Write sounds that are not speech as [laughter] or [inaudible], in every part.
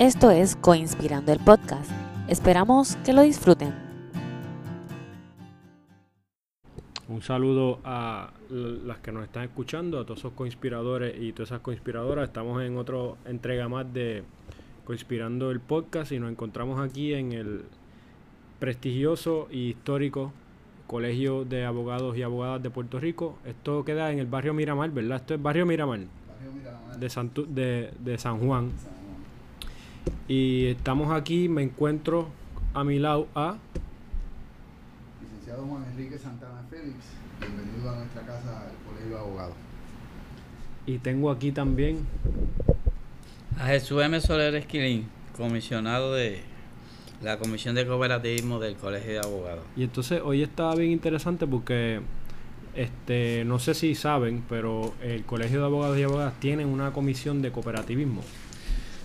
Esto es Coinspirando el Podcast. Esperamos que lo disfruten. Un saludo a las que nos están escuchando, a todos esos coinspiradores y todas esas coinspiradoras. Estamos en otra entrega más de Coinspirando el Podcast y nos encontramos aquí en el prestigioso y histórico Colegio de Abogados y Abogadas de Puerto Rico. Esto queda en el barrio Miramar, ¿verdad? Esto es barrio Miramar, De, de San Juan. Y estamos aquí, me encuentro a mi lado a... Licenciado Juan Enrique Santana Félix, bienvenido a nuestra casa, el Colegio de Abogados. Y tengo aquí también... A Jesús M. Soler Esquilín, comisionado de la Comisión de Cooperativismo del Colegio de Abogados. Y entonces hoy está bien interesante porque este no sé si saben, pero el Colegio de Abogados y Abogadas tiene una comisión de cooperativismo.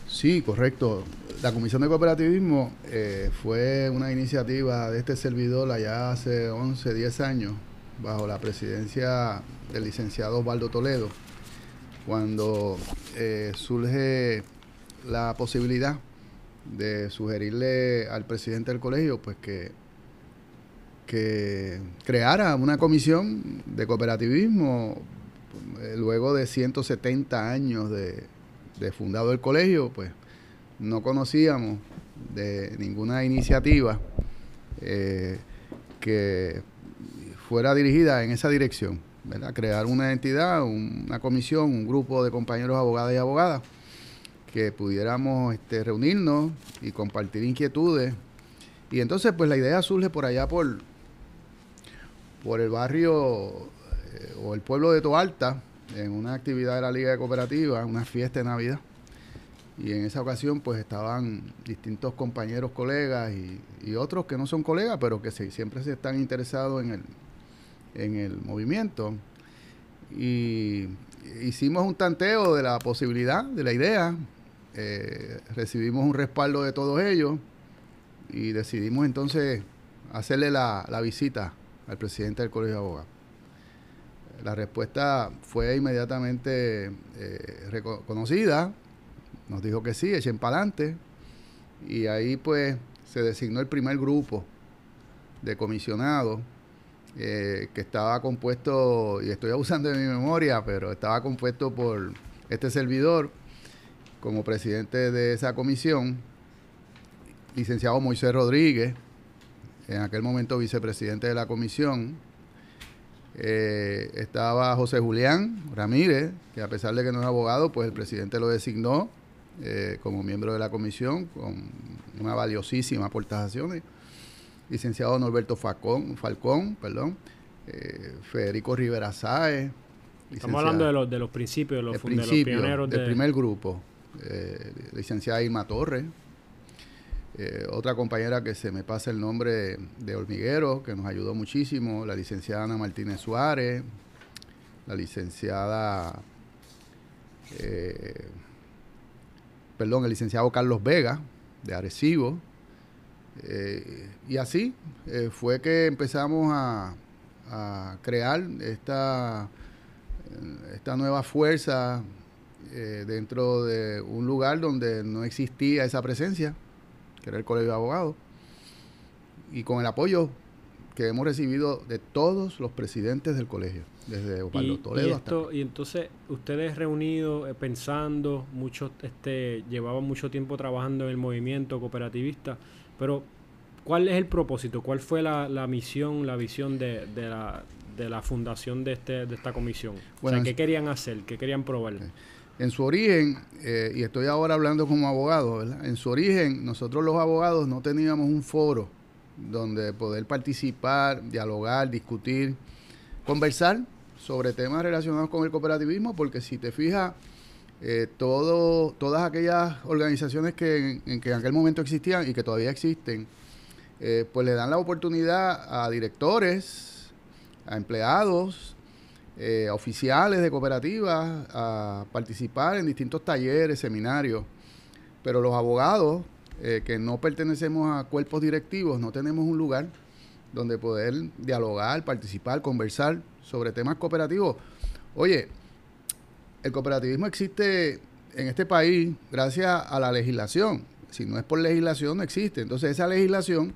Sí, correcto. La Comisión de Cooperativismo eh, fue una iniciativa de este servidor allá hace 11, 10 años, bajo la presidencia del licenciado Osvaldo Toledo, cuando eh, surge la posibilidad de sugerirle al presidente del colegio pues que, que creara una comisión de cooperativismo eh, luego de 170 años de, de fundado el colegio, pues no conocíamos de ninguna iniciativa eh, que fuera dirigida en esa dirección, ¿verdad? Crear una entidad, una comisión, un grupo de compañeros abogados y abogadas que pudiéramos este, reunirnos y compartir inquietudes. Y entonces, pues la idea surge por allá por, por el barrio eh, o el pueblo de Toalta, en una actividad de la Liga de Cooperativas, una fiesta de Navidad. Y en esa ocasión pues estaban distintos compañeros, colegas y, otros que no son colegas, pero que siempre se están interesados en el, en el movimiento. Y hicimos un tanteo de la posibilidad, de la idea. Eh, recibimos un respaldo de todos ellos y decidimos entonces hacerle la, la visita al presidente del Colegio de Abogados. La respuesta fue inmediatamente eh, reconocida. Nos dijo que sí, echen para adelante. Y ahí pues se designó el primer grupo de comisionados eh, que estaba compuesto, y estoy abusando de mi memoria, pero estaba compuesto por este servidor como presidente de esa comisión, licenciado Moisés Rodríguez, en aquel momento vicepresidente de la comisión, eh, estaba José Julián Ramírez, que a pesar de que no es abogado, pues el presidente lo designó eh, como miembro de la comisión con una valiosísima aportación. Licenciado Norberto Falcón, Falcón perdón, eh, Federico Rivera Sáez. Estamos hablando de los, de los principios, de los, de los pioneros del primer grupo. licenciada Irma Torres, eh, otra compañera que se me pasa el nombre de Hormiguero, que nos ayudó muchísimo, la licenciada Ana Martínez Suárez, la licenciada, eh, perdón, el licenciado Carlos Vega, de Arecibo. Eh, y así fue que empezamos a, crear esta, esta nueva fuerza dentro de un lugar donde no existía esa presencia que era el Colegio de Abogados, y con el apoyo que hemos recibido de todos los presidentes del colegio, desde Osvaldo Toledo y hasta... Y entonces, ustedes reunidos, eh, pensando, muchos este, llevaban mucho tiempo trabajando en el movimiento cooperativista, pero ¿cuál es el propósito? ¿Cuál fue la, misión, la visión de, la, de la fundación de, este, de esta comisión? ¿qué querían hacer? ¿Qué querían probar? En su origen, eh, y estoy ahora hablando como abogado, en su origen nosotros los abogados no teníamos un foro donde poder participar, dialogar, discutir, conversar sobre temas relacionados con el cooperativismo, porque si te fijas, eh, todas aquellas organizaciones que en, que en aquel momento existían y que todavía existen, eh, pues le dan la oportunidad a directores, a empleados, eh, oficiales de cooperativas a participar en distintos talleres, seminarios, pero los abogados eh, que no pertenecemos a cuerpos directivos no tenemos un lugar donde poder dialogar, participar, conversar sobre temas cooperativos. Oye, el cooperativismo existe en este país gracias a la legislación. Si no es por legislación, no existe. Entonces esa legislación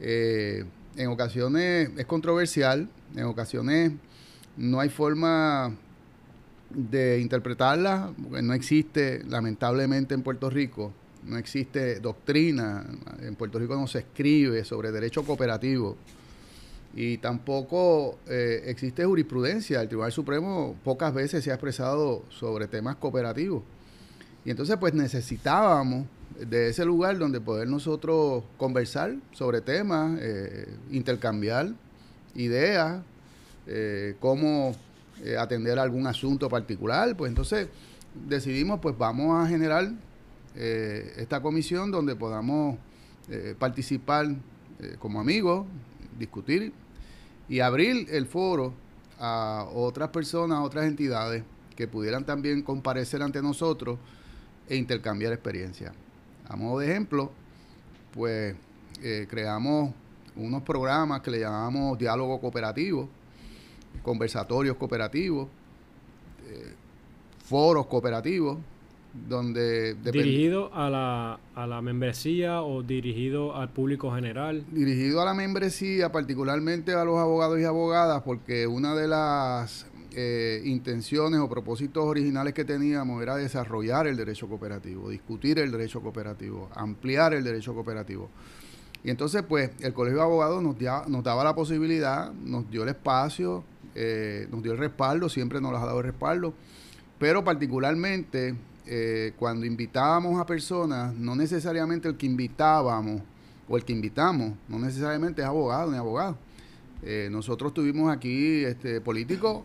eh, en ocasiones es controversial, en ocasiones no hay forma de interpretarla, porque no existe, lamentablemente en Puerto Rico, no existe doctrina, en Puerto Rico no se escribe sobre derecho cooperativo y tampoco eh, existe jurisprudencia. El Tribunal Supremo pocas veces se ha expresado sobre temas cooperativos. Y entonces pues necesitábamos de ese lugar donde poder nosotros conversar sobre temas, eh, intercambiar ideas, eh, cómo atender algún asunto particular. Pues entonces decidimos pues vamos a generar eh, esta comisión donde podamos eh, participar eh, como amigos, discutir y abrir el foro a otras personas, a otras entidades que pudieran también comparecer ante nosotros e intercambiar experiencias. A modo de ejemplo, pues creamos unos programas que le llamamos diálogo cooperativo, conversatorios cooperativos, foros cooperativos, donde... ¿Dirigido a la, a la membresía o dirigido al público general? Dirigido a la membresía, particularmente a los abogados y abogadas, porque una de las eh, intenciones o propósitos originales que teníamos era desarrollar el derecho cooperativo, discutir el derecho cooperativo, ampliar el derecho cooperativo. Y entonces, pues, el Colegio de Abogados nos, nos daba la posibilidad, nos dio el espacio, eh, nos dio el respaldo, siempre nos ha dado el respaldo, pero particularmente eh, cuando invitábamos a personas, no necesariamente el que invitábamos o el que invitamos, no necesariamente es abogado ni abogado. Eh, nosotros tuvimos aquí este, políticos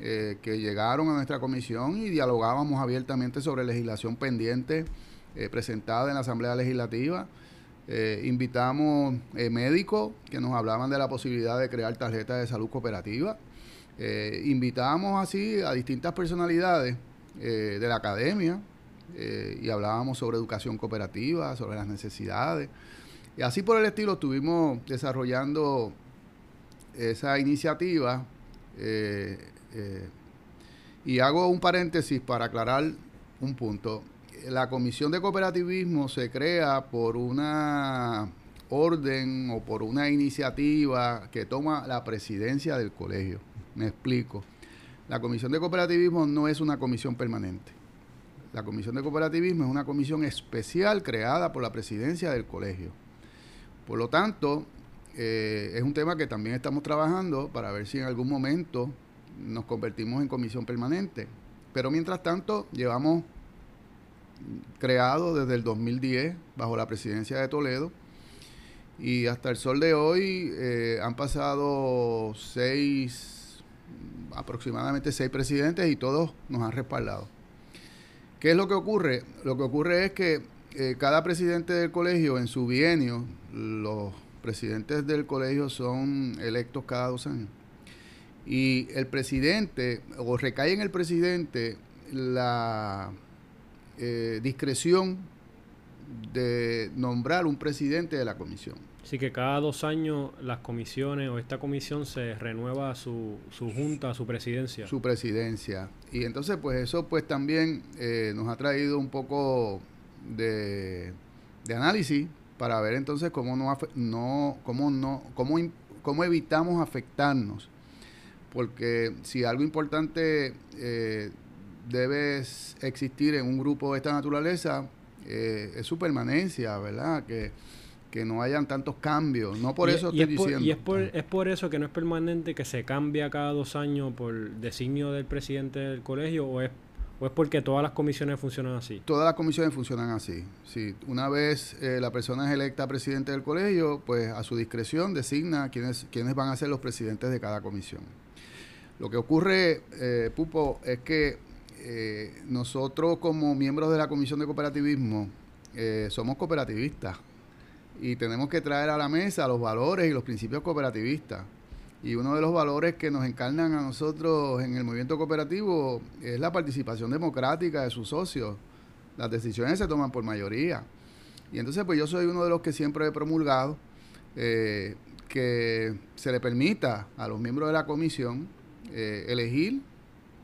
que llegaron a nuestra comisión y dialogábamos abiertamente sobre legislación pendiente presentada en la Asamblea Legislativa. invitamos médicos que nos hablaban de la posibilidad de crear tarjetas de salud cooperativa. Invitamos así a distintas personalidades eh, de la academia eh, y hablábamos sobre educación cooperativa, sobre las necesidades. Y así por el estilo estuvimos desarrollando esa iniciativa. Eh, y hago un paréntesis para aclarar un punto. La Comisión de Cooperativismo se crea por una orden o por una iniciativa que toma la presidencia del colegio. Me explico. La Comisión de Cooperativismo no es una comisión permanente. La Comisión de Cooperativismo es una comisión especial creada por la presidencia del colegio. Por lo tanto, eh, es un tema que también estamos trabajando para ver si en algún momento nos convertimos en comisión permanente. Pero mientras tanto, llevamos creado desde el 2010 bajo la presidencia de Toledo y hasta el sol de hoy eh, han pasado seis aproximadamente seis presidentes y todos nos han respaldado. ¿Qué es lo que ocurre? Lo que ocurre es que eh, cada presidente del colegio en su bienio, los presidentes del colegio son electos cada dos años. Y el presidente, o recae en el presidente la eh, discreción de nombrar un presidente de la comisión. Así que cada dos años las comisiones o esta comisión se renueva su, su junta, su presidencia. Su presidencia. Y entonces pues eso pues también eh, nos ha traído un poco de, análisis para ver entonces cómo no, no, cómo no cómo, cómo evitamos afectarnos. Porque si algo importante eh, debe existir en un grupo de esta naturaleza, eh, es su permanencia, ¿verdad? Que que no hayan tantos cambios. No por eso estoy diciendo. y es por, es por eso que no es permanente, que se cambia cada dos años por designio del presidente del colegio, o es, o es porque todas las comisiones funcionan así. Todas las comisiones funcionan así. Sí, una vez eh, la persona es electa presidente del colegio, pues a su discreción designa quiénes, quiénes van a ser los presidentes de cada comisión. Lo que ocurre, eh, Pupo, es que eh, nosotros como miembros de la Comisión de Cooperativismo somos cooperativistas y tenemos que traer a la mesa los valores y los principios cooperativistas. Y uno de los valores que nos encarnan a nosotros en el movimiento cooperativo es la participación democrática de sus socios. Las decisiones se toman por mayoría. Y entonces pues yo soy uno de los que siempre he promulgado eh, que se le permita a los miembros de la comisión eh, elegir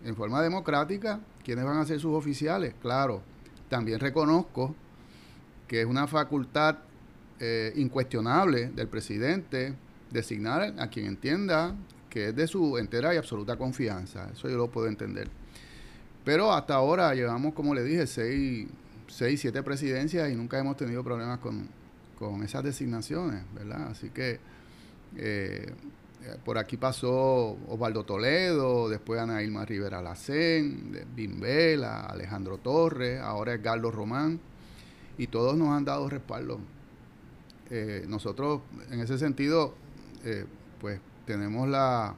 en forma democrática quiénes van a ser sus oficiales. Claro, también reconozco que es una facultad eh, incuestionable del presidente designar a quien entienda que es de su entera y absoluta confianza. Eso yo lo puedo entender. Pero hasta ahora llevamos, como le dije, seis, seis siete presidencias y nunca hemos tenido problemas con, con esas designaciones, ¿verdad? Así que eh, por aquí pasó Osvaldo Toledo, después Ana Irma Rivera Lacén, Bimbela, Alejandro Torres, ahora Edgardo Román, y todos nos han dado respaldo. Eh, nosotros, en ese sentido, eh, pues tenemos la,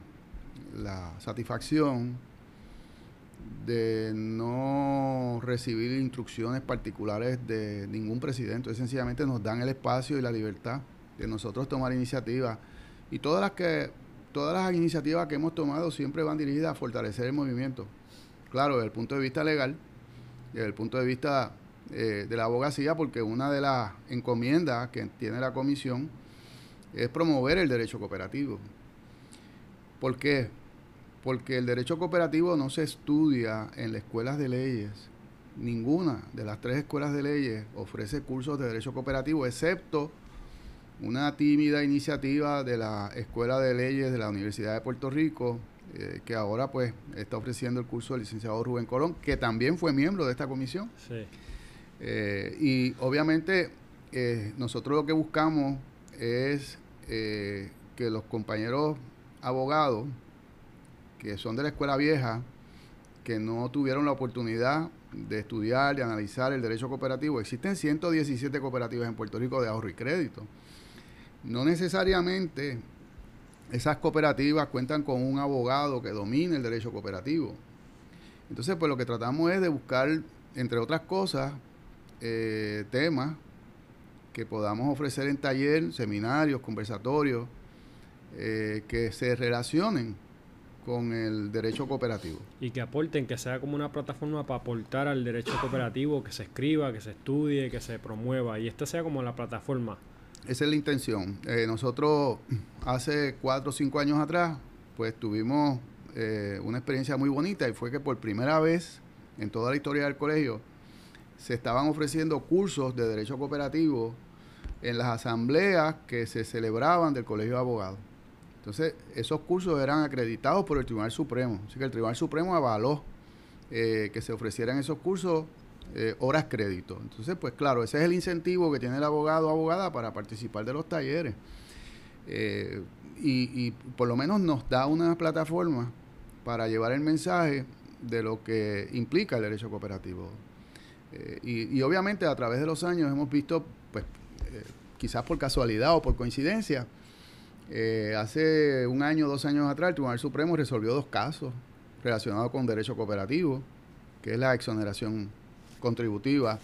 la satisfacción de no recibir instrucciones particulares de ningún presidente. Sencillamente nos dan el espacio y la libertad de nosotros tomar iniciativas. Y todas las que todas las iniciativas que hemos tomado siempre van dirigidas a fortalecer el movimiento. Claro, desde el punto de vista legal, desde el punto de vista eh, de la abogacía, porque una de las encomiendas que tiene la comisión es promover el derecho cooperativo. ¿Por qué? porque el derecho cooperativo no se estudia en las escuelas de leyes. Ninguna de las tres escuelas de leyes ofrece cursos de derecho cooperativo, excepto una tímida iniciativa de la Escuela de Leyes de la Universidad de Puerto Rico, eh, que ahora pues está ofreciendo el curso del licenciado Rubén Colón, que también fue miembro de esta comisión. Sí. Eh, y obviamente eh, nosotros lo que buscamos es que los compañeros abogados que son de la escuela vieja, que no tuvieron la oportunidad de estudiar, de analizar el derecho cooperativo. Existen 117 cooperativas en Puerto Rico de ahorro y crédito. No necesariamente esas cooperativas cuentan con un abogado que domine el derecho cooperativo. Entonces, pues lo que tratamos es de buscar, entre otras cosas, eh, temas que podamos ofrecer en taller, seminarios, conversatorios, eh, que se relacionen con el derecho cooperativo. Y que aporten, que sea como una plataforma para aportar al derecho cooperativo, que se escriba, que se estudie, que se promueva, y esta sea como la plataforma. Esa es la intención. Eh, nosotros hace cuatro o cinco años atrás, pues tuvimos eh, una experiencia muy bonita y fue que por primera vez en toda la historia del colegio se estaban ofreciendo cursos de derecho cooperativo en las asambleas que se celebraban del Colegio de Abogados. Entonces, esos cursos eran acreditados por el Tribunal Supremo. Así que el Tribunal Supremo avaló eh, que se ofrecieran esos cursos eh, horas crédito. Entonces, pues claro, ese es el incentivo que tiene el abogado o abogada para participar de los talleres. Eh, y, por lo menos nos da una plataforma para llevar el mensaje de lo que implica el derecho cooperativo. Y, y, obviamente a través de los años hemos visto, pues quizás por casualidad o por coincidencia, eh, hace un año, dos años atrás, el Tribunal Supremo resolvió dos casos relacionados con derecho cooperativo, que es la exoneración contributiva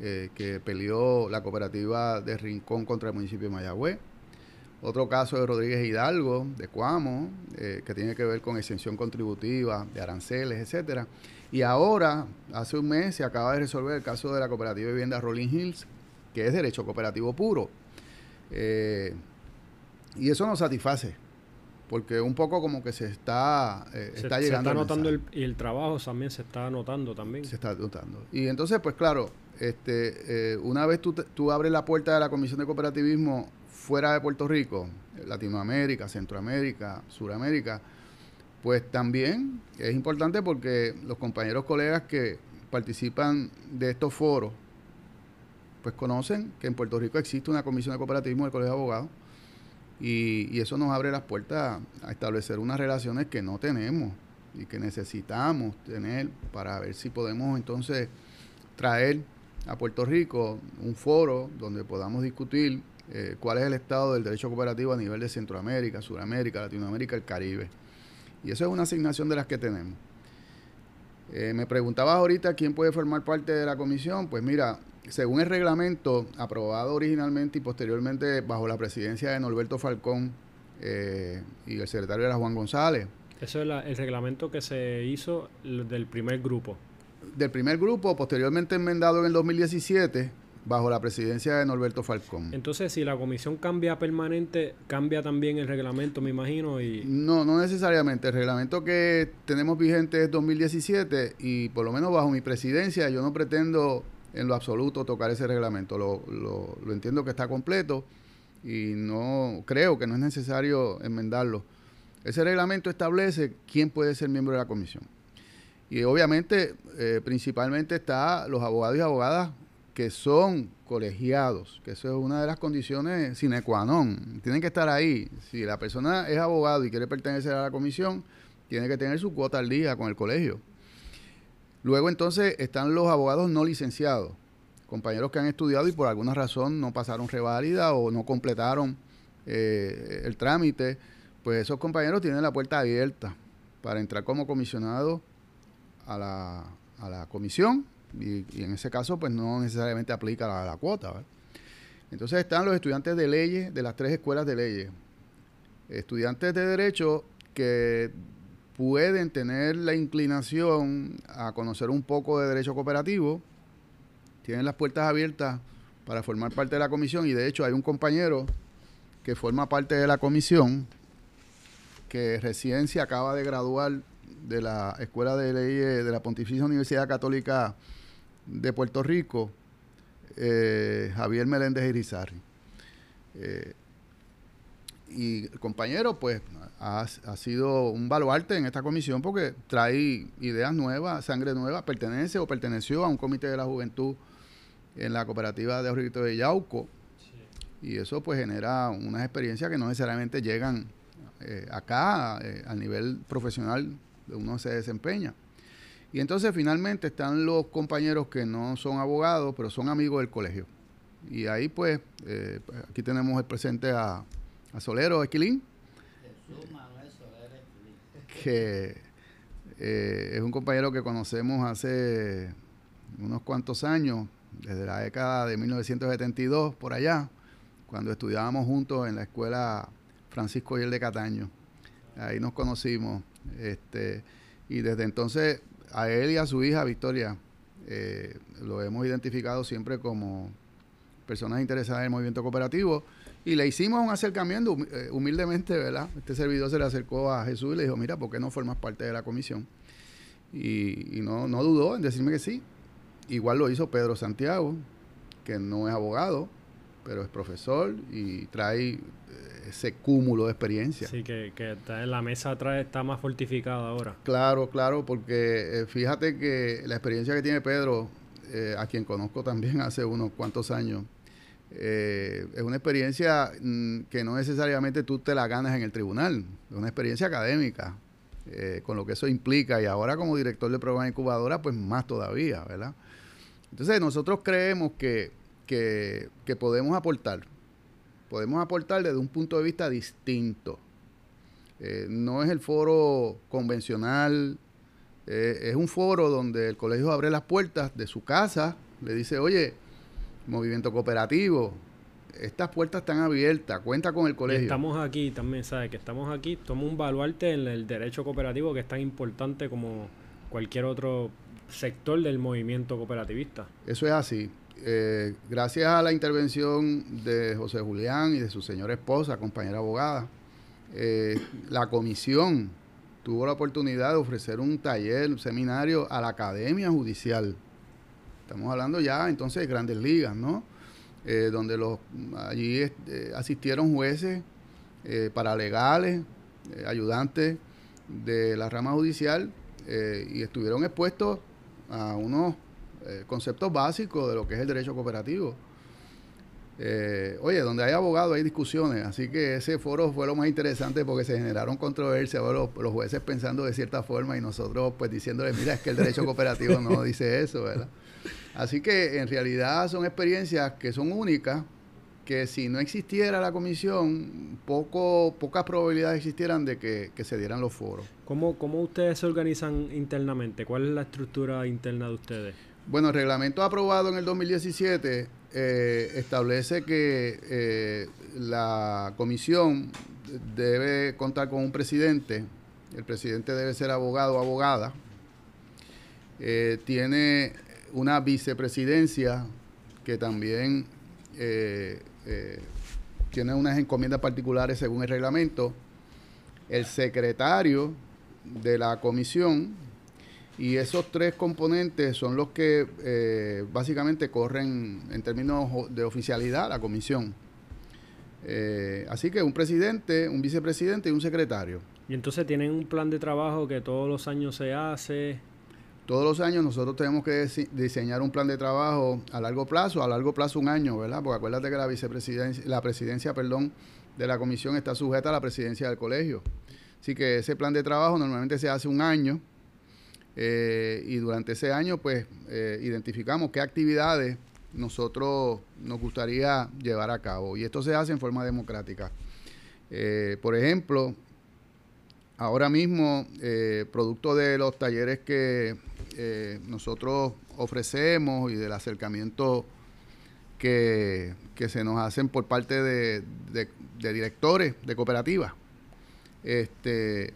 eh, que peleó la cooperativa de Rincón contra el municipio de Mayagüez. Otro caso de Rodríguez Hidalgo, de Cuamo, eh, que tiene que ver con exención contributiva de aranceles, etcétera. Y ahora, hace un mes, se acaba de resolver el caso de la cooperativa de vivienda Rolling Hills, que es derecho cooperativo puro. Y eso nos satisface, porque un poco como que se está, eh, está llegando. Se está notando el, y el trabajo también se está notando también. Se está notando. Y entonces, pues claro, este, eh, una vez tú, tú abres la puerta de la Comisión de Cooperativismo fuera de Puerto Rico, Latinoamérica, Centroamérica, Suramérica, pues también es importante porque los compañeros colegas que participan de estos foros, pues conocen que en Puerto Rico existe una comisión de cooperativismo del Colegio de Abogados y, eso nos abre las puertas a establecer unas relaciones que no tenemos y que necesitamos tener para ver si podemos entonces traer a Puerto Rico un foro donde podamos discutir eh, cuál es el estado del derecho cooperativo a nivel de Centroamérica, Sudamérica, Latinoamérica, el Caribe. Y eso es una asignación de las que tenemos. Eh, me preguntabas ahorita quién puede formar parte de la comisión. Pues mira, según el reglamento aprobado originalmente y posteriormente bajo la presidencia de Norberto Falcón eh, y el secretario era Juan González. Eso es el reglamento que se hizo del primer grupo. Del primer grupo, posteriormente enmendado en el 2017 bajo la presidencia de Norberto Falcón. Entonces, si la comisión cambia permanente, cambia también el reglamento, me imagino. y No, no necesariamente. El reglamento que tenemos vigente es 2017 y por lo menos bajo mi presidencia yo no pretendo en lo absoluto tocar ese reglamento. Lo, lo, lo entiendo que está completo y no creo que no es necesario enmendarlo. Ese reglamento establece quién puede ser miembro de la comisión. Y obviamente, eh, principalmente está los abogados y abogadas que son colegiados, que eso es una de las condiciones sine qua non. Tienen que estar ahí. Si la persona es abogado y quiere pertenecer a la comisión, tiene que tener su cuota al día con el colegio. Luego entonces están los abogados no licenciados, compañeros que han estudiado y por alguna razón no pasaron reválida o no completaron eh, el trámite, pues esos compañeros tienen la puerta abierta para entrar como comisionado a la, a la comisión y, en ese caso pues no necesariamente aplica la, cuota. Entonces están los estudiantes de leyes de las tres escuelas de leyes. Estudiantes de derecho que pueden tener la inclinación a conocer un poco de derecho cooperativo, tienen las puertas abiertas para formar parte de la comisión y de hecho hay un compañero que forma parte de la comisión que recién se acaba de graduar de la Escuela de Leyes de la Pontificia Universidad Católica de Puerto Rico, eh, Javier Meléndez Irizarri. Eh, y el compañero, pues, ha, ha, sido un baluarte en esta comisión porque trae ideas nuevas, sangre nueva, pertenece o perteneció a un comité de la juventud en la cooperativa de Ahorrito de Yauco. Y eso, pues, genera unas experiencias que no necesariamente llegan eh, acá, eh, a nivel profesional, uno se desempeña. Y entonces finalmente están los compañeros que no son abogados, pero son amigos del colegio. Y ahí pues, eh, aquí tenemos el presente a, a Solero Esquilín, que eh, es un compañero que conocemos hace unos cuantos años, desde la década de 1972 por allá, cuando estudiábamos juntos en la escuela Francisco y el de Cataño. Ahí nos conocimos. Este, y desde entonces a él y a su hija Victoria eh, lo hemos identificado siempre como personas interesadas en el movimiento cooperativo y le hicimos un acercamiento eh, humildemente, ¿verdad? Este servidor se le acercó a Jesús y le dijo, mira, ¿por qué no formas parte de la comisión? Y, y no, no dudó en decirme que sí. Igual lo hizo Pedro Santiago, que no es abogado, pero es profesor y trae ese cúmulo de experiencia. Sí, que, que está en la mesa atrás está más fortificada ahora. Claro, claro, porque eh, fíjate que la experiencia que tiene Pedro, eh, a quien conozco también [laughs] hace unos cuantos años, eh, es una experiencia mm, que no necesariamente tú te la ganas en el tribunal, es una experiencia académica, con lo que eso implica, y ahora como director de programa incubadora, pues más todavía, ¿verdad? Entonces nosotros creemos que, que, que podemos aportar podemos aportar desde un punto de vista distinto. Eh, no es el foro convencional, eh, es un foro donde el colegio abre las puertas de su casa, le dice, oye, movimiento cooperativo, estas puertas están abiertas, cuenta con el colegio. Y estamos aquí también, ¿sabes? Que estamos aquí, toma un baluarte en el derecho cooperativo que es tan importante como cualquier otro sector del movimiento cooperativista. Eso es así. Eh, gracias a la intervención de José Julián y de su señora esposa, compañera abogada, eh, la comisión tuvo la oportunidad de ofrecer un taller, un seminario a la Academia Judicial. Estamos hablando ya entonces de grandes ligas, ¿no? Eh, donde los allí eh, asistieron jueces, paralegales, ayudantes de la rama judicial y estuvieron expuestos a unos eh, conceptos básicos de lo que es el derecho cooperativo. Eh, oye, donde hay abogados hay discusiones, así que ese foro fue lo más interesante porque se generaron controversias, los, los, jueces pensando de cierta forma y nosotros pues diciéndole, mira, es que el derecho cooperativo no dice eso, ¿verdad? Así que en realidad son experiencias que son únicas, que si no existiera la comisión, poco, pocas probabilidades existieran de que, que se dieran los foros. ¿Cómo, ¿Cómo ustedes se organizan internamente? ¿Cuál es la estructura interna de ustedes? Bueno, el reglamento aprobado en el 2017 eh, establece que eh, la comisión debe contar con un presidente. El presidente debe ser abogado o abogada. Eh, tiene una vicepresidencia que también tiene unas encomiendas particulares según el reglamento, el secretario de la comisión, y esos tres componentes son los que eh, básicamente corren en términos de oficialidad la comisión. Eh, así que un presidente, un vicepresidente y un secretario. Y entonces tienen un plan de trabajo que todos los años se hace. Todos los años nosotros tenemos que diseñar un plan de trabajo a largo plazo, a largo plazo un año, ¿verdad? Porque acuérdate que la vicepresidencia, la presidencia, perdón, de la comisión está sujeta a la presidencia del colegio. Así que ese plan de trabajo normalmente se hace un año eh, y durante ese año pues eh, identificamos qué actividades nosotros nos gustaría llevar a cabo y esto se hace en forma democrática. Eh, por ejemplo, ahora mismo, producto de los talleres que nosotros ofrecemos y del acercamiento que, se nos hacen por parte de, de directores de cooperativas, este,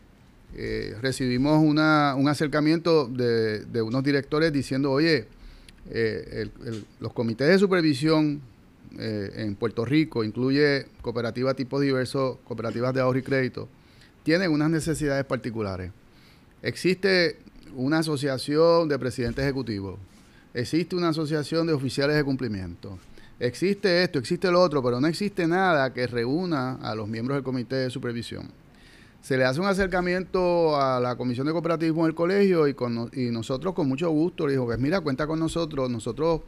eh, recibimos una, un acercamiento de, unos directores diciendo, oye, eh, los comités de supervisión eh, en Puerto Rico, incluye cooperativas tipo diversos, cooperativas de ahorro y crédito, tienen unas necesidades particulares. Existe una asociación de presidentes ejecutivos, existe una asociación de oficiales de cumplimiento, existe esto, existe lo otro, pero no existe nada que reúna a los miembros del comité de supervisión se le hace un acercamiento a la Comisión de Cooperativismo del colegio y, con, y nosotros con mucho gusto le dijo, pues mira, cuenta con nosotros, nosotros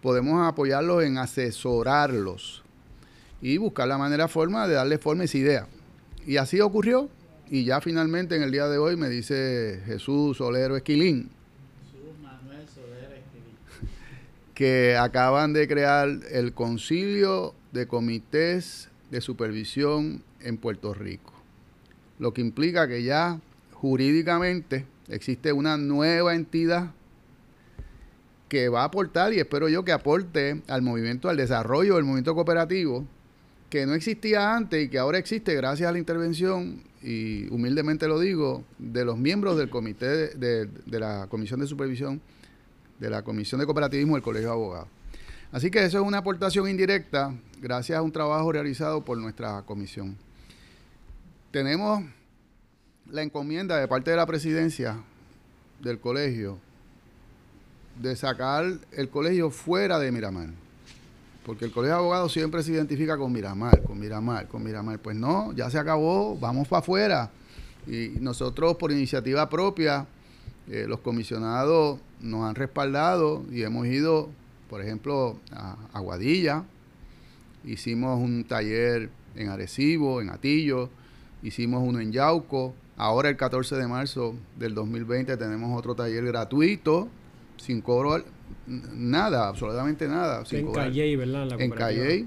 podemos apoyarlos en asesorarlos y buscar la manera, forma de darle forma a esa idea. Y así ocurrió y ya finalmente en el día de hoy me dice Jesús Solero Esquilín. Jesús Manuel Solero Esquilín. [laughs] Que acaban de crear el concilio de comités de supervisión en Puerto Rico lo que implica que ya jurídicamente existe una nueva entidad que va a aportar y espero yo que aporte al movimiento, al desarrollo del movimiento cooperativo, que no existía antes y que ahora existe gracias a la intervención, y humildemente lo digo, de los miembros del comité de, la Comisión de Supervisión, de la Comisión de Cooperativismo del Colegio de Abogados. Así que eso es una aportación indirecta gracias a un trabajo realizado por nuestra comisión tenemos la encomienda de parte de la presidencia del colegio de sacar el colegio fuera de Miramar. Porque el colegio de abogados siempre se identifica con Miramar, con Miramar, con Miramar. Pues no, ya se acabó, vamos para afuera. Y nosotros por iniciativa propia, eh, los comisionados nos han respaldado y hemos ido, por ejemplo, a Aguadilla, hicimos un taller en Arecibo, en Atillo, hicimos uno en Yauco, ahora el 14 de marzo del 2020 tenemos otro taller gratuito, sin cobro, nada, absolutamente nada. en Calle, ¿verdad? en Calle,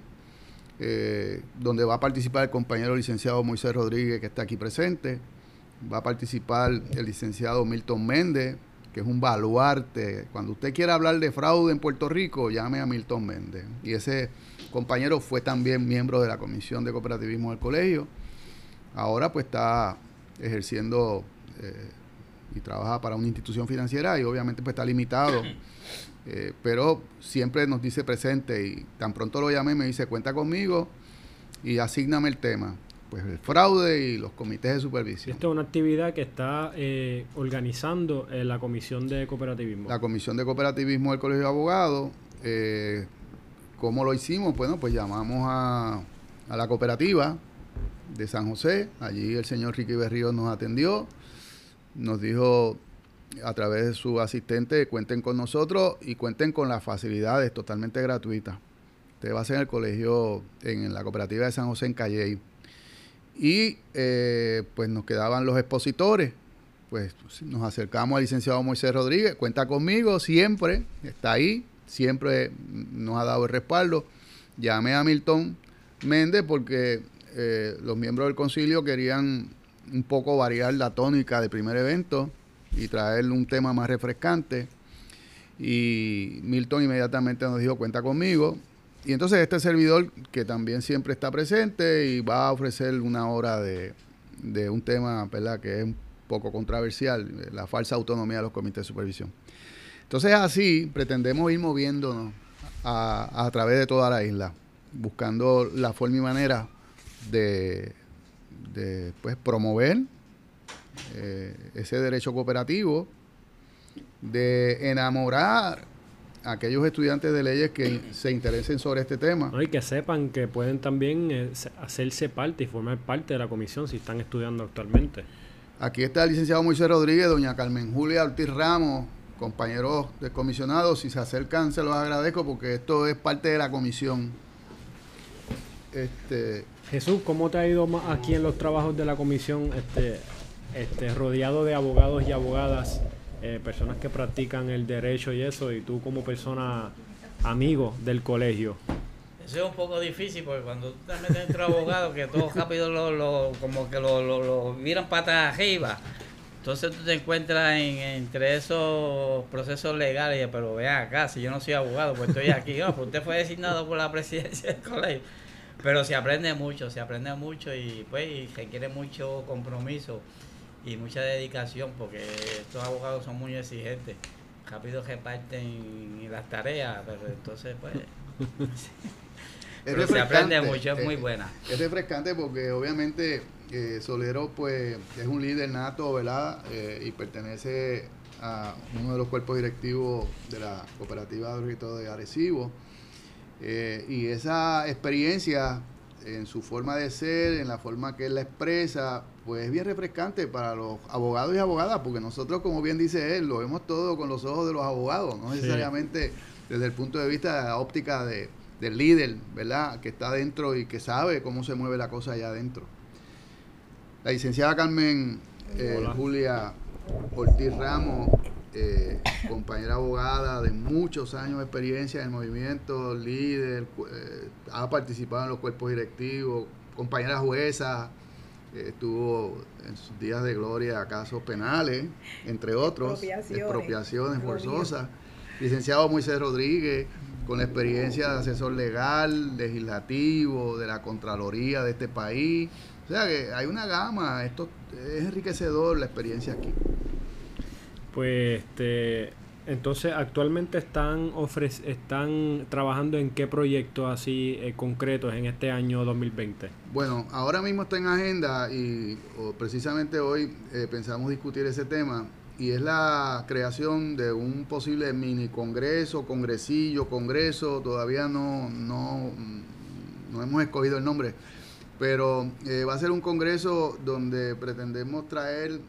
eh, donde va a participar el compañero licenciado Moisés Rodríguez, que está aquí presente, va a participar el licenciado Milton Méndez, que es un baluarte. Cuando usted quiera hablar de fraude en Puerto Rico, llame a Milton Méndez. Y ese compañero fue también miembro de la Comisión de Cooperativismo del Colegio Ahora pues está ejerciendo eh, y trabaja para una institución financiera y obviamente pues está limitado. [coughs] Eh, pero siempre nos dice presente y tan pronto lo llamé me dice cuenta conmigo y asigname el tema. Pues el fraude y los comités de supervisión. Esta es una actividad que está eh, organizando la Comisión de Cooperativismo. La Comisión de Cooperativismo del Colegio de Abogados. ¿Cómo lo hicimos? Bueno, pues llamamos a, a la cooperativa de San José. Allí el señor Ricky Berrío nos atendió, nos dijo a través de su asistente, cuenten con nosotros y cuenten con las facilidades totalmente gratuitas. Usted va a ser en el colegio, en la cooperativa de San José en Calley. Y eh, pues nos quedaban los expositores. Pues nos acercamos al licenciado Moisés Rodríguez, cuenta conmigo siempre, está ahí, siempre nos ha dado el respaldo. Llamé a Milton Méndez porque eh, los miembros del concilio querían un poco variar la tónica del primer evento y traerle un tema más refrescante. Y Milton inmediatamente nos dijo, cuenta conmigo. Y entonces este servidor, que también siempre está presente y va a ofrecer una hora de, un tema que es un poco controversial, la falsa autonomía de los comités de supervisión. Entonces así pretendemos ir moviéndonos a, a través de toda la isla, buscando la forma y manera de, de pues, promover eh, ese derecho cooperativo, de enamorar a aquellos estudiantes de leyes que se interesen sobre este tema. No, y que sepan que pueden también eh, se- hacerse parte y formar parte de la comisión si están estudiando actualmente. Aquí está el licenciado Moisés Rodríguez, doña Carmen Julia Ortiz Ramos, compañeros de comisionados, si se acercan se los agradezco porque esto es parte de la comisión. Este, Jesús, ¿cómo te ha ido aquí en los trabajos de la comisión, este, este, rodeado de abogados y abogadas, eh, personas que practican el derecho y eso, y tú como persona amigo del colegio? Eso es un poco difícil porque cuando tú te metes entre abogados que todos rápido lo, lo- como que lo, lo, lo miran patas arriba. Entonces tú te encuentras en, entre esos procesos legales, pero vean acá, si yo no soy abogado, pues estoy aquí. [laughs] No, pues usted fue designado por la presidencia del colegio. Pero se aprende mucho, se aprende mucho y pues y requiere mucho compromiso y mucha dedicación porque estos abogados son muy exigentes. Rápido reparten las tareas, pero entonces pues... [laughs] [laughs] Pero se aprende mucho, es muy eh, buena. Es refrescante porque obviamente eh, Solero pues es un líder nato, ¿verdad? Eh, y pertenece a uno de los cuerpos directivos de la cooperativa de de Arecibo. Eh, y esa experiencia en su forma de ser, en la forma que él la expresa, pues es bien refrescante para los abogados y abogadas, porque nosotros, como bien dice él, lo vemos todo con los ojos de los abogados, no Sí. necesariamente desde el punto de vista de la óptica de, del líder, ¿verdad? Que está dentro y que sabe cómo se mueve la cosa allá adentro. La licenciada Carmen eh. Julia Ortiz Ramos, eh, compañera abogada de muchos años de experiencia en el movimiento, líder, eh, ha participado en los cuerpos directivos, compañera jueza, eh, estuvo en sus días de gloria casos penales, entre otros, Expropiaciones. forzosas. Licenciado Moisés Rodríguez, con la experiencia de asesor legal, legislativo, de la Contraloría de este país. O sea que hay una gama, esto es enriquecedor la experiencia aquí. Pues, este, entonces, actualmente están ofrec- están trabajando en qué proyectos así eh, concretos en este año 2020. Bueno, ahora mismo está en agenda y precisamente hoy eh, pensamos discutir ese tema y es la creación de un posible mini congreso, congresillo, congreso, todavía no, no, no hemos escogido el nombre, pero eh, va a ser un congreso donde pretendemos traer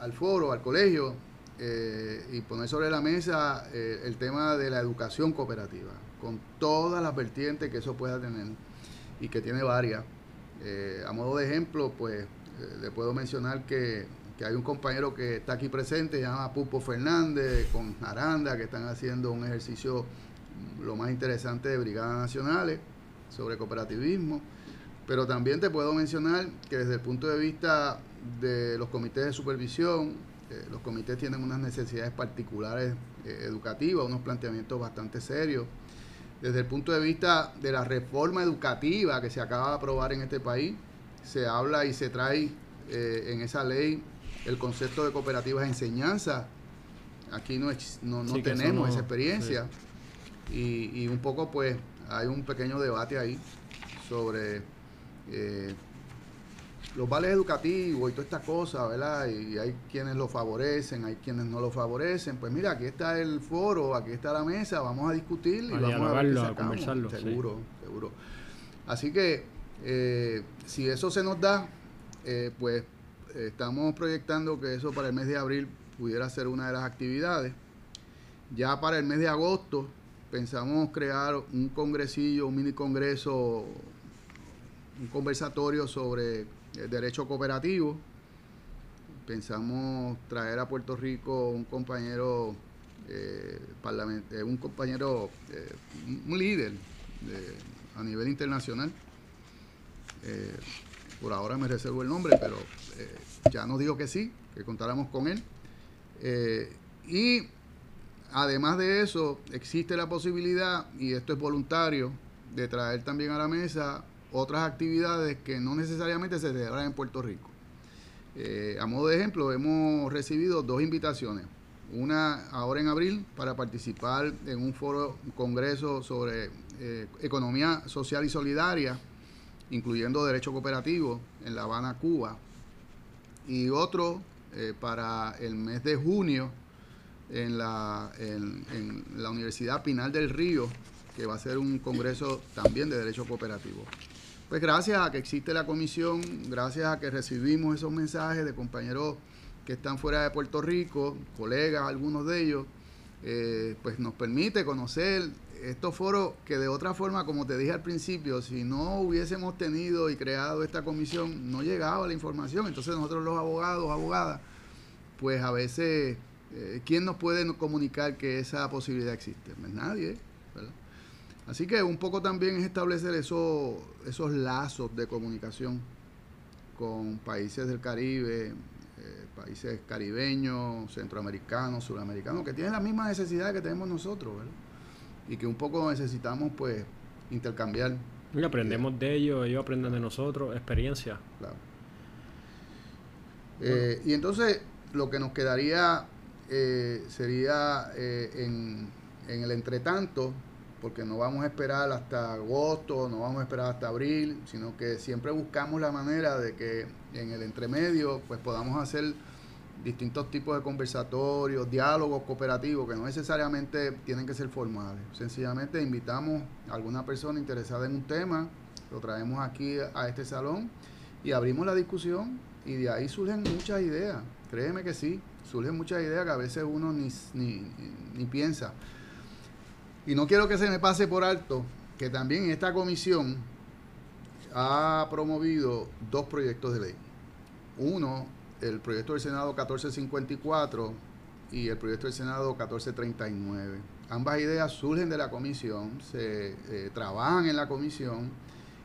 al foro, al colegio, eh, y poner sobre la mesa eh, el tema de la educación cooperativa, con todas las vertientes que eso pueda tener y que tiene varias. Eh, a modo de ejemplo, pues eh, le puedo mencionar que, que hay un compañero que está aquí presente, se llama Pupo Fernández, con Aranda, que están haciendo un ejercicio mm, lo más interesante de brigadas nacionales sobre cooperativismo. Pero también te puedo mencionar que desde el punto de vista de los comités de supervisión, eh, los comités tienen unas necesidades particulares eh, educativas, unos planteamientos bastante serios desde el punto de vista de la reforma educativa que se acaba de aprobar en este país, se habla y se trae eh, en esa ley el concepto de cooperativas de enseñanza. Aquí no, no, no Sí, tenemos no- esa experiencia. Y, y un poco pues hay un pequeño debate ahí sobre eh, los vales educativos y toda esta cosa, ¿verdad? Y hay quienes lo favorecen, hay quienes no lo favorecen. Pues mira, aquí está el foro, aquí está la mesa, vamos a discutir y A vamos a ver qué a conversarlo, sí. Seguro, seguro. Así que eh, si eso se nos da, eh, pues estamos proyectando que eso para el mes de abril pudiera ser una de las actividades. Ya para el mes de agosto pensamos crear un congresillo, un mini congreso, un conversatorio sobre el derecho cooperativo. Pensamos traer a Puerto Rico un compañero, eh, eh, un compañero, eh, un- líder de- a nivel internacional. Eh, por ahora me reservo el nombre, pero eh, ya nos dijo que sí, que contáramos con él. Eh, y además de eso, existe la posibilidad, y esto es voluntario, de traer también a la mesa otras actividades que no necesariamente se celebran en Puerto Rico. Eh, a modo de ejemplo, hemos recibido dos invitaciones una ahora en abril para participar en un foro, un congreso sobre eh, economía social y solidaria, incluyendo derecho cooperativo en La Habana, Cuba, y otro eh, para el mes de junio en la, en, en la Universidad Pinal del Río, que va a ser un congreso también de derecho cooperativo. Pues gracias a que existe la comisión, gracias a que recibimos esos mensajes de compañeros que están fuera de Puerto Rico, colegas, algunos de ellos, eh, pues nos permite conocer estos foros que de otra forma, como te dije al principio, si no hubiésemos tenido y creado esta comisión, no llegaba la información. Entonces nosotros los abogados, abogadas, pues a veces, eh, ¿quién nos puede comunicar que esa posibilidad existe? Pues nadie. Así que un poco también es establecer esos, esos lazos de comunicación con países del Caribe, eh, países caribeños, centroamericanos, suramericanos, que tienen la misma necesidad que tenemos nosotros, ¿verdad? Y que un poco necesitamos, pues, intercambiar. Y aprendemos de ellos, ellos aprenden de nosotros, experiencia. Claro. Eh, y entonces, lo que nos quedaría eh, sería en, en el entretanto, porque no vamos a esperar hasta agosto, no vamos a esperar hasta abril, sino que siempre buscamos la manera de que en el entremedio pues podamos hacer distintos tipos de conversatorios, diálogos cooperativos que no necesariamente tienen que ser formales. Sencillamente invitamos a alguna persona interesada en un tema, lo traemos aquí a este salón y abrimos la discusión y de ahí surgen muchas ideas. Créeme que sí, surgen muchas ideas que a veces uno ni, ni, ni piensa. Y no quiero que se me pase por alto que también esta comisión ha promovido dos proyectos de ley. Uno, el proyecto del Senado 1454 y el proyecto del Senado 1439. Ambas ideas surgen de la comisión, se eh, trabajan en la comisión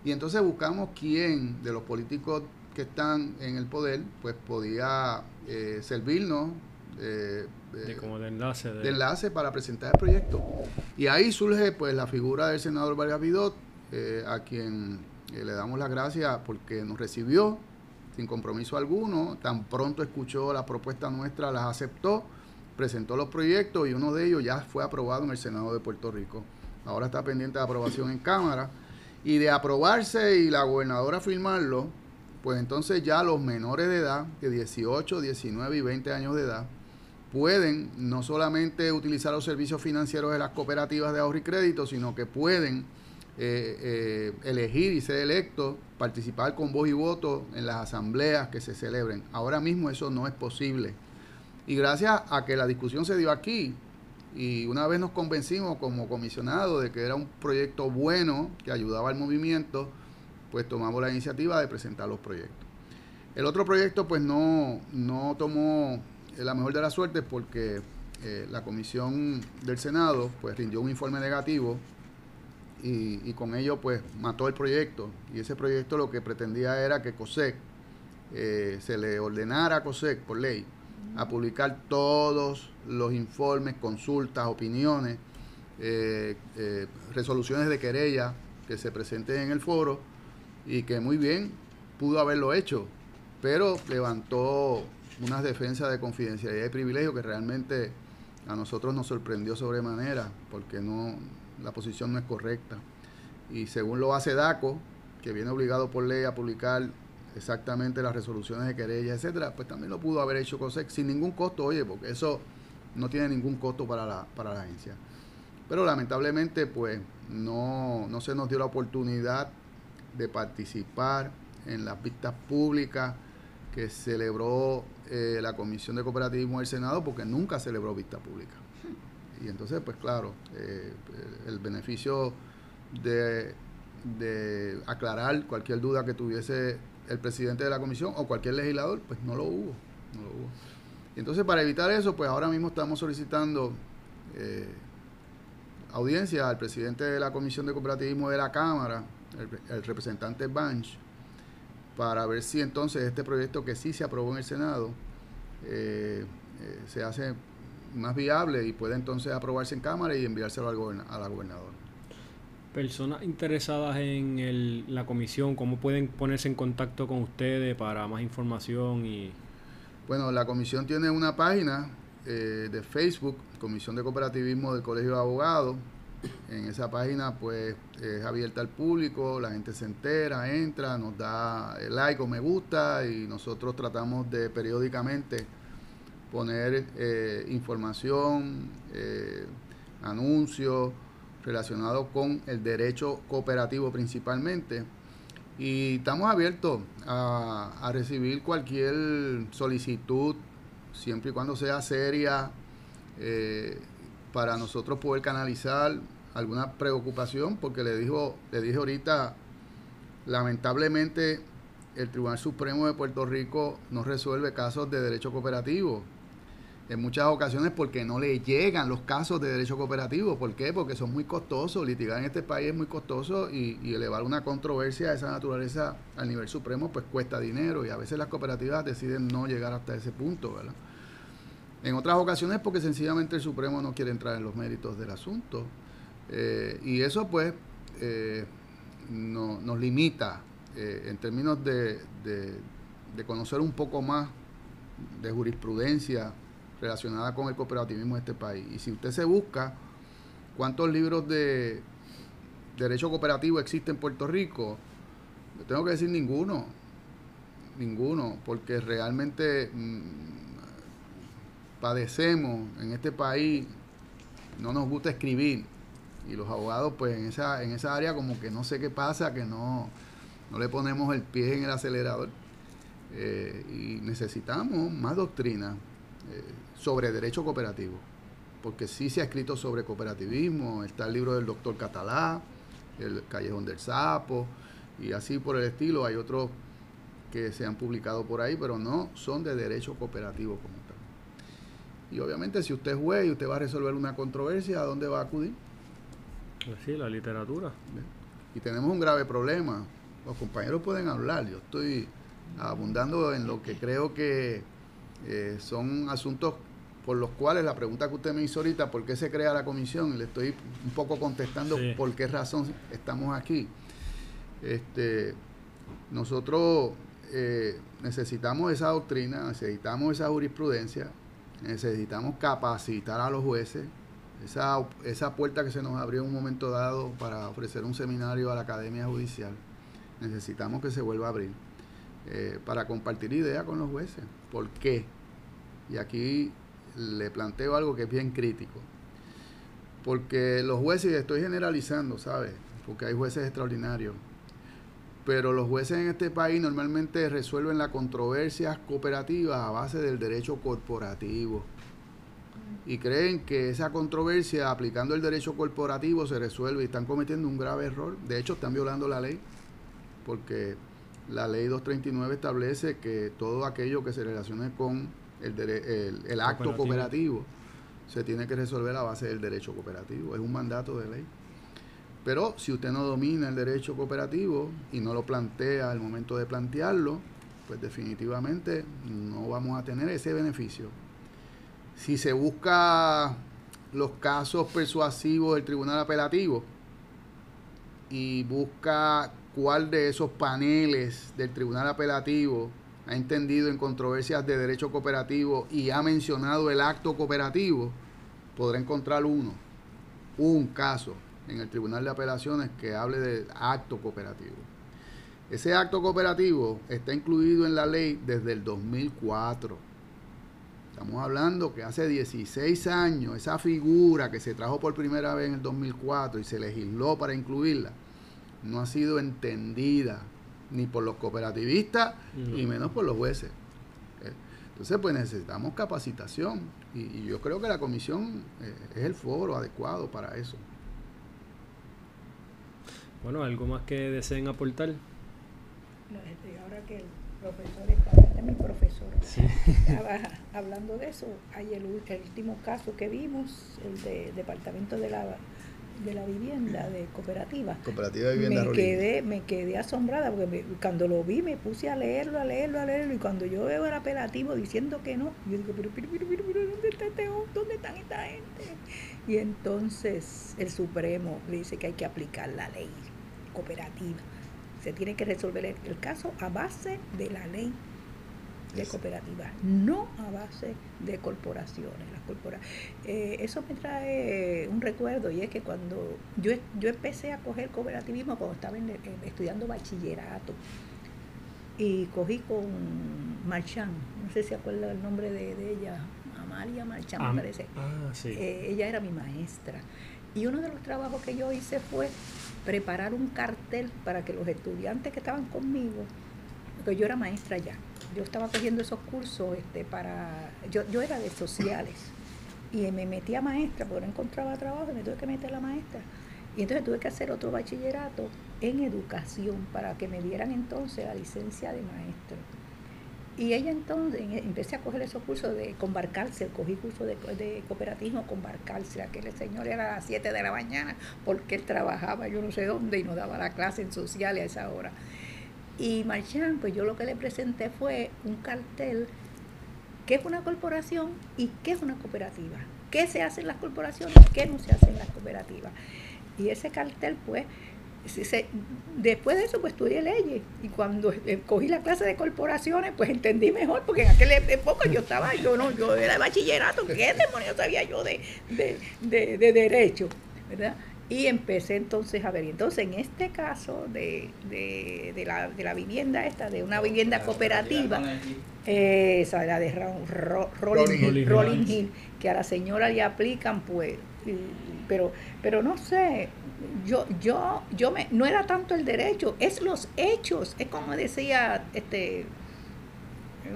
y entonces buscamos quién de los políticos que están en el poder pues podía eh, servirnos eh, de, como de enlace. De... de... enlace para presentar el proyecto. Y ahí surge pues la figura del senador Vargas Vidot, eh, a quien eh, le damos las gracias porque nos recibió sin compromiso alguno, tan pronto escuchó la propuesta nuestra, las aceptó, presentó los proyectos y uno de ellos ya fue aprobado en el Senado de Puerto Rico. Ahora está pendiente de aprobación en Cámara. Y de aprobarse y la gobernadora firmarlo, pues entonces ya los menores de edad, de 18, 19 y 20 años de edad, pueden no solamente utilizar los servicios financieros de las cooperativas de ahorro y crédito, sino que pueden eh, eh, elegir y ser electos, participar con voz y voto en las asambleas que se celebren. Ahora mismo eso no es posible. Y gracias a que la discusión se dio aquí, y una vez nos convencimos como comisionado de que era un proyecto bueno que ayudaba al movimiento, pues tomamos la iniciativa de presentar los proyectos. El otro proyecto pues no, no tomó la mejor de las suertes porque eh, la comisión del Senado pues rindió un informe negativo y, con ello pues mató el proyecto. Y ese proyecto lo que pretendía era que COSEC eh, se le ordenara a COSEC por ley a publicar todos los informes, consultas, opiniones, eh, resoluciones de querella que se presenten en el foro y que muy bien pudo haberlo hecho, pero levantó unas defensas de confidencialidad y privilegio que realmente a nosotros nos sorprendió sobremanera porque no la posición no es correcta. Y según lo hace DACO, que viene obligado por ley a publicar exactamente las resoluciones de querella, etcétera, pues también lo pudo haber hecho COSEC sin ningún costo, oye, porque eso no tiene ningún costo para la, para la agencia. Pero lamentablemente, pues no, no se nos dio la oportunidad de participar en las vistas públicas que celebró eh, la Comisión de Cooperativismo del Senado porque nunca celebró vista pública. Y entonces, pues claro, eh, el beneficio de, aclarar cualquier duda que tuviese el presidente de la comisión o cualquier legislador, pues no lo hubo. No lo hubo. Y entonces, para evitar eso, pues ahora mismo estamos solicitando eh, audiencia al presidente de la Comisión de Cooperativismo de la Cámara, el representante Banch, para ver si entonces este proyecto que sí se aprobó en el Senado eh, eh, se hace más viable y puede entonces aprobarse en Cámara y enviárselo al goberna a la gobernadora. Personas interesadas en el, la comisión, ¿cómo pueden ponerse en contacto con ustedes para más información? y Bueno, la comisión tiene una página eh, de Facebook, Comisión de Cooperativismo del Colegio de Abogados. En esa página pues es abierta al público, la gente se entera, entra, nos da like o me gusta y nosotros tratamos de periódicamente poner eh, información, eh, anuncios relacionados con el derecho cooperativo principalmente. Y estamos abiertos a, a recibir cualquier solicitud, siempre y cuando sea seria, eh, para nosotros poder canalizar alguna preocupación, porque le dijo, le dije ahorita, lamentablemente el Tribunal Supremo de Puerto Rico no resuelve casos de derecho cooperativo en muchas ocasiones porque no le llegan los casos de derecho cooperativo. ¿Por qué? Porque son muy costosos. Litigar en este país es muy costoso y, elevar una controversia de esa naturaleza al nivel supremo pues cuesta dinero y a veces las cooperativas deciden no llegar hasta ese punto, ¿verdad? En otras ocasiones porque sencillamente el Supremo no quiere entrar en los méritos del asunto. Eh, y eso pues eh, no, nos limita eh, en términos de, de conocer un poco más de jurisprudencia relacionada con el cooperativismo de este país. Y si usted se busca cuántos libros de derecho cooperativo existen en Puerto Rico, le tengo que decir ninguno, ninguno, porque realmente mm, padecemos en este país, no nos gusta escribir y los abogados pues en esa, en esa área como que no sé qué pasa, que no, no le ponemos el pie en el acelerador. Eh, y necesitamos más doctrina. Eh, sobre derecho cooperativo, porque sí se ha escrito sobre cooperativismo, está el libro del doctor Catalá, el Callejón del Sapo, y así por el estilo, hay otros que se han publicado por ahí, pero no son de derecho cooperativo como tal. Y obviamente si usted es juez y usted va a resolver una controversia, ¿a dónde va a acudir? Pues sí, la literatura. Y tenemos un grave problema. Los compañeros pueden hablar, yo estoy abundando en lo que creo que eh, son asuntos por los cuales la pregunta que usted me hizo ahorita, ¿por qué se crea la comisión? Y le estoy un poco contestando por qué razón estamos aquí. Este, nosotros eh, necesitamos esa doctrina, necesitamos esa jurisprudencia, necesitamos capacitar a los jueces. Esa, esa puerta que se nos abrió en un momento dado para ofrecer un seminario a la Academia Judicial, necesitamos que se vuelva a abrir eh, para compartir ideas con los jueces. ¿Por qué? Y aquí le planteo algo que es bien crítico. Porque los jueces, estoy generalizando, ¿sabes? Porque hay jueces extraordinarios. Pero los jueces en este país normalmente resuelven las controversias cooperativas a base del derecho corporativo. Y creen que esa controversia aplicando el derecho corporativo se resuelve y están cometiendo un grave error. De hecho, están violando la ley. Porque la ley 239 establece que todo aquello que se relacione con el, el, acto cooperativo. se tiene que resolver a base del derecho cooperativo. Es un mandato de ley. Pero si usted no domina el derecho cooperativo y no lo plantea al momento de plantearlo, pues definitivamente no vamos a tener ese beneficio. Si se busca los casos persuasivos del tribunal apelativo y busca cuál de esos paneles del tribunal apelativo ha entendido en controversias de derecho cooperativo y ha mencionado el acto cooperativo, podrá encontrar uno, un caso en el Tribunal de Apelaciones que hable de acto cooperativo. Ese acto cooperativo está incluido en la ley desde el 2004. Estamos hablando que hace 16 años esa figura que se trajo por primera vez en el 2004 y se legisló para incluirla, no ha sido entendida ni por los cooperativistas, y menos por los jueces. ¿eh? Entonces, pues necesitamos capacitación y, yo creo que la comisión eh, es el foro adecuado para eso. Bueno, ¿algo más que deseen aportar? Este, ahora que profesor está, este mi profesor, estaba hablando de eso, hay el, el último caso que vimos, el de Departamento de la de la vivienda de cooperativa. Cooperativa de vivienda me quedé, me quedé asombrada porque cuando lo vi me puse a leerlo, a leerlo, a leerlo y cuando yo veo el apelativo diciendo que no, yo digo, pero, pero, pero, pero, ¿dónde está este ¿Dónde están esta gente? Y entonces el Supremo le dice que hay que aplicar la ley cooperativa. Se tiene que resolver el, caso a base de la ley de cooperativas, no a base de corporaciones. Las corpora eh, eso me trae un recuerdo y es que cuando yo, yo empecé a coger cooperativismo cuando estaba estudiando bachillerato y cogí con Marchán, no sé si acuerda el nombre de, ella, Amalia Marchán me parece. Ah, sí. Eh, ella era mi maestra. Y uno de los trabajos que yo hice fue preparar un cartel para que los estudiantes que estaban conmigo, porque yo era maestra ya, yo estaba cogiendo esos cursos este, para, yo, yo era de sociales y me metí a maestra porque no encontraba trabajo y me tuve que meter a la maestra. Y entonces tuve que hacer otro bachillerato en educación para que me dieran entonces la licencia de maestro. Y ella entonces, empecé a coger esos cursos de con Barcárcel, cogí cursos de, de, cooperativismo con Barcárcel, aquel señor era a las 7 de la mañana porque él trabajaba yo no sé dónde y nos daba la clase en sociales a esa hora. Y Marchand, pues yo lo que le presenté fue un cartel, qué es una corporación y qué es una cooperativa, qué se hace en las corporaciones, qué no se hace en las cooperativas. Y ese cartel, pues, después de eso, pues estudié leyes. Y cuando eh, cogí la clase de corporaciones, pues entendí mejor, porque en aquel época yo estaba, yo no, yo era de bachillerato, ¿qué [laughs] demonios sabía yo de, de, de, de derecho? ¿Verdad? Y empecé entonces a ver, entonces en este caso de, de, la, de la vivienda esta, de una vivienda cooperativa, esa era de Rolling, Hill, que a la señora le aplican pues, pero, pero no sé, yo, yo, yo me, no era tanto el derecho, es los hechos, es como decía este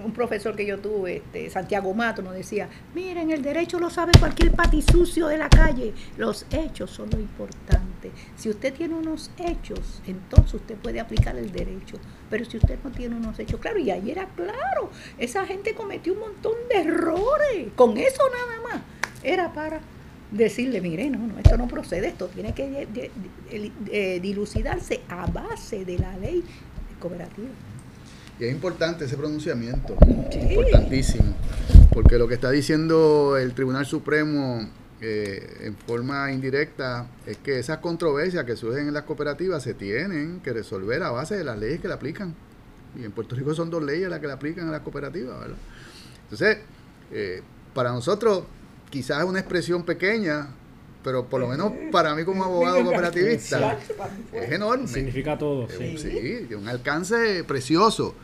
un profesor que yo tuve, este, Santiago Mato, nos decía, miren, el derecho lo sabe cualquier patisucio de la calle, los hechos son lo importante. Si usted tiene unos hechos, entonces usted puede aplicar el derecho, pero si usted no tiene unos hechos, claro, y ahí era claro, esa gente cometió un montón de errores, con eso nada más, era para decirle, mire, no, no, esto no procede, esto tiene que eh, dilucidarse a base de la ley cooperativa. Y es importante ese pronunciamiento, importantísimo, porque lo que está diciendo el Tribunal Supremo eh, en forma indirecta es que esas controversias que surgen en las cooperativas se tienen que resolver a base de las leyes que le aplican. Y en Puerto Rico son dos leyes las que le aplican a las cooperativas, ¿verdad? Entonces, eh, para nosotros quizás es una expresión pequeña, pero por lo menos para mí como abogado cooperativista es enorme. Significa todo. Sí, sí un alcance precioso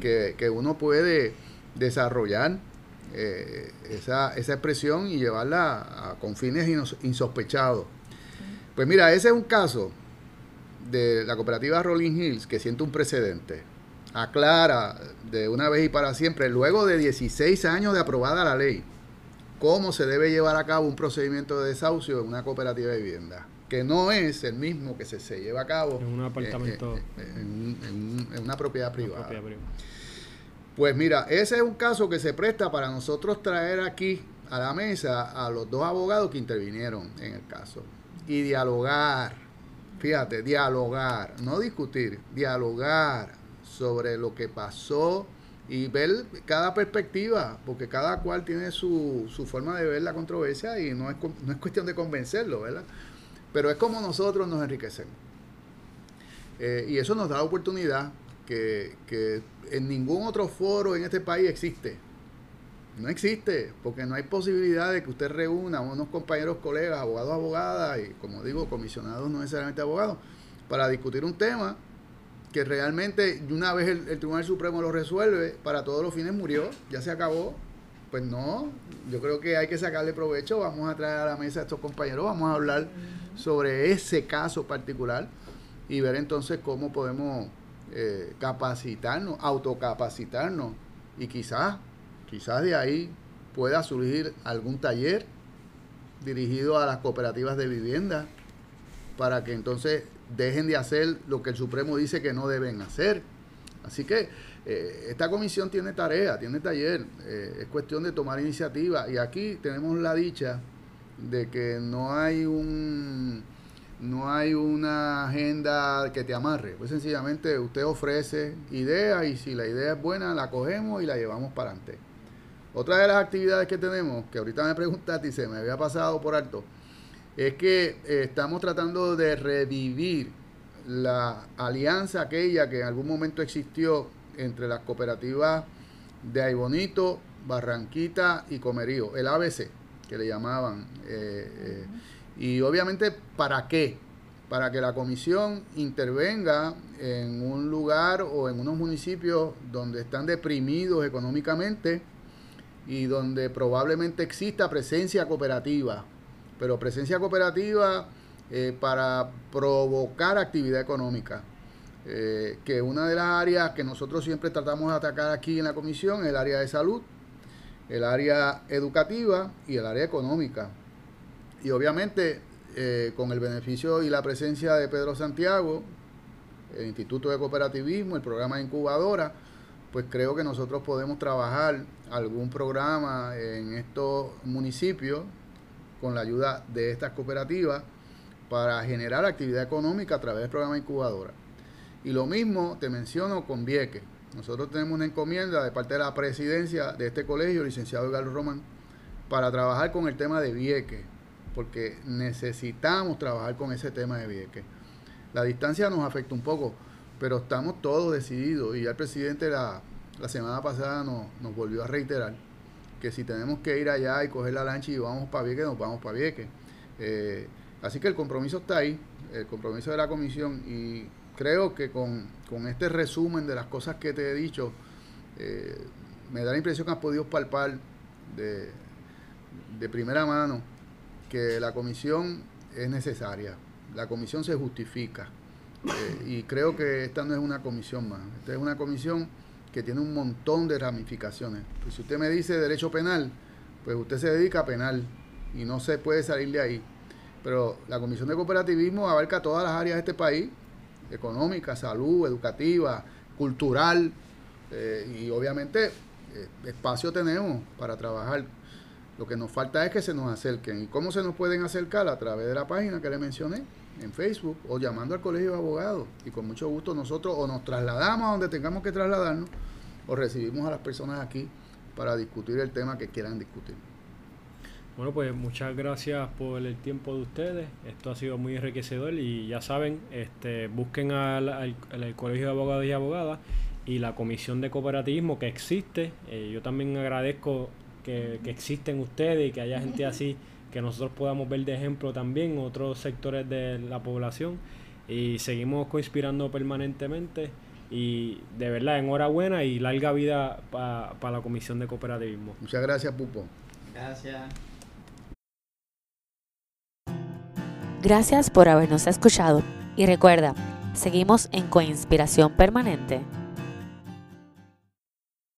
que, uno puede desarrollar eh, esa, esa, expresión y llevarla a, con fines insospechados. Pues mira, ese es un caso de la cooperativa Rolling Hills que siente un precedente. Aclara de una vez y para siempre, luego de 16 años de aprobada la ley, cómo se debe llevar a cabo un procedimiento de desahucio en una cooperativa de vivienda, que no es el mismo que se, se lleva a cabo en un apartamento, eh, eh, en, una propiedad privada. Pues mira, ese es un caso que se presta para nosotros traer aquí a la mesa a los dos abogados que intervinieron en el caso. Y dialogar, fíjate, dialogar, no discutir, dialogar sobre lo que pasó y ver cada perspectiva, porque cada cual tiene su, su forma de ver la controversia y no es, no es cuestión de convencerlo, ¿verdad? Pero es como nosotros nos enriquecemos. Eh, y eso nos da la oportunidad que, que en ningún otro foro en este país existe. No existe, porque no hay posibilidad de que usted reúna a unos compañeros, colegas, abogados, abogadas, y como digo, comisionados no necesariamente abogados, para discutir un tema que realmente una vez el, Tribunal Supremo lo resuelve, para todos los fines murió, ya se acabó. Pues no, yo creo que hay que sacarle provecho, vamos a traer a la mesa a estos compañeros, vamos a hablar sobre ese caso particular y ver entonces cómo podemos eh, capacitarnos, autocapacitarnos. Y quizás, quizás de ahí pueda surgir algún taller dirigido a las cooperativas de vivienda para que entonces dejen de hacer lo que el Supremo dice que no deben hacer. Así que eh, esta comisión tiene tarea, tiene taller, eh, es cuestión de tomar iniciativa y aquí tenemos la dicha de que no hay un no hay una agenda que te amarre, pues sencillamente usted ofrece ideas y si la idea es buena la cogemos y la llevamos para adelante. Otra de las actividades que tenemos, que ahorita me preguntaste y se me había pasado por alto, es que eh, estamos tratando de revivir la alianza aquella que en algún momento existió entre las cooperativas de Aybonito, Barranquita y Comerío, el ABC, que le llamaban. Eh, eh, y obviamente, ¿para qué? Para que la comisión intervenga en un lugar o en unos municipios donde están deprimidos económicamente y donde probablemente exista presencia cooperativa, pero presencia cooperativa eh, para provocar actividad económica. Eh, que una de las áreas que nosotros siempre tratamos de atacar aquí en la comisión es el área de salud, el área educativa y el área económica. Y obviamente eh, con el beneficio y la presencia de Pedro Santiago, el Instituto de Cooperativismo, el programa de incubadora, pues creo que nosotros podemos trabajar algún programa en estos municipios con la ayuda de estas cooperativas para generar actividad económica a través del programa incubadora. Y lo mismo te menciono con Vieques. Nosotros tenemos una encomienda de parte de la presidencia de este colegio, licenciado Galo Román, para trabajar con el tema de Vieques, porque necesitamos trabajar con ese tema de Vieques. La distancia nos afecta un poco, pero estamos todos decididos y ya el presidente la, semana pasada nos, volvió a reiterar que si tenemos que ir allá y coger la lancha y vamos para Vieques, nos vamos para Vieques. Eh, así que el compromiso está ahí, el compromiso de la comisión y creo que con, este resumen de las cosas que te he dicho, eh, me da la impresión que has podido palpar de, de primera mano que la comisión es necesaria, la comisión se justifica. Eh, y creo que esta no es una comisión más, esta es una comisión que tiene un montón de ramificaciones. Pues si usted me dice derecho penal, pues usted se dedica a penal y no se puede salir de ahí. Pero la Comisión de Cooperativismo abarca todas las áreas de este país económica, salud, educativa, cultural, eh, y obviamente eh, espacio tenemos para trabajar. Lo que nos falta es que se nos acerquen. ¿Y cómo se nos pueden acercar? A través de la página que le mencioné, en Facebook, o llamando al Colegio de Abogados. Y con mucho gusto nosotros o nos trasladamos a donde tengamos que trasladarnos, o recibimos a las personas aquí para discutir el tema que quieran discutir. Bueno, pues muchas gracias por el tiempo de ustedes. Esto ha sido muy enriquecedor y ya saben, este, busquen al, Colegio de Abogados y Abogadas y la Comisión de Cooperativismo que existe. Eh, yo también agradezco que, que, existen ustedes y que haya gente así que nosotros podamos ver de ejemplo también otros sectores de la población y seguimos conspirando permanentemente y de verdad enhorabuena y larga vida para la Comisión de Cooperativismo. Muchas gracias, Pupo. Gracias. Gracias por habernos escuchado y recuerda, seguimos en Coinspiración Permanente.